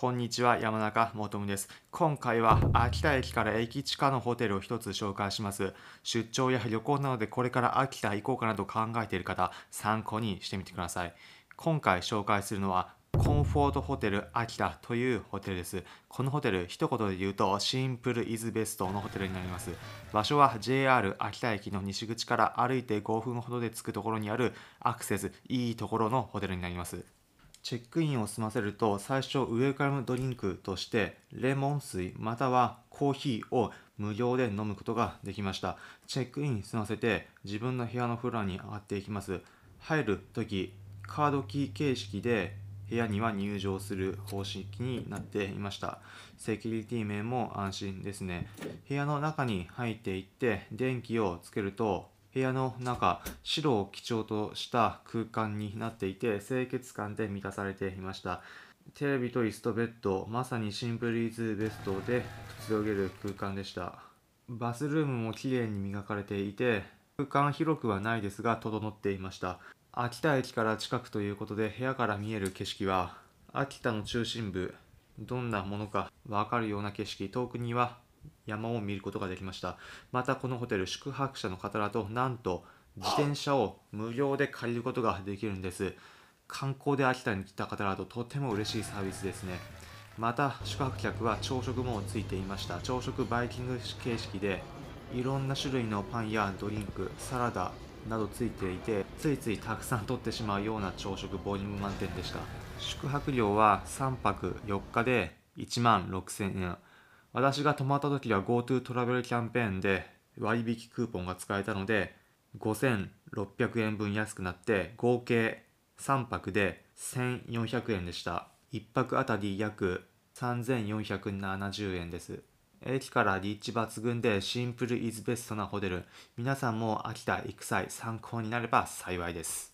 こんにちは山中もとです。今回は秋田駅から駅地下のホテルを一つ紹介します。出張や旅行なのでこれから秋田行こうかなと考えている方参考にしてみてください。今回紹介するのはコンフォートホテル秋田というホテルです。このホテル一言で言うとシンプルイズベストのホテルになります。場所は JR 秋田駅の西口から歩いて5分ほどで着くところにあるアクセスいいところのホテルになります。チェックインを済ませると最初ウェルカムドリンクとしてレモン水またはコーヒーを無料で飲むことができました。チェックイン済ませて自分の部屋のフロアに上がっていきます。入る時カードキー形式で部屋には入場する方式になっていました。セキュリティ面も安心ですね。部屋の中に入っていって電気をつけると部屋の中白を基調とした空間になっていて清潔感で満たされていました。テレビと椅子とベッドまさにシンプルイズベストでくつろげる空間でした。バスルームも綺麗に磨かれていて空間広くはないですが整っていました。秋田駅から近くということで部屋から見える景色は秋田の中心部どんなものか分かるような景色遠くには山を見ることができました。またこのホテル宿泊者の方だとなんと自転車を無料で借りることができるんです。観光で秋田に来た方だととても嬉しいサービスですね。また宿泊客は朝食もついていました。朝食バイキング形式でいろんな種類のパンやドリンクサラダなどついていてついついたくさん取ってしまうような朝食ボリューム満点でした。宿泊料は3泊4日で1万6000円。私が泊まった時は GoTo トラベルキャンペーンで割引クーポンが使えたので5600円分安くなって合計3泊で1400円でした。1泊あたり約3470円です。駅から立地抜群でシンプルイズベストなホテル。皆さんも秋田行く際参考になれば幸いです。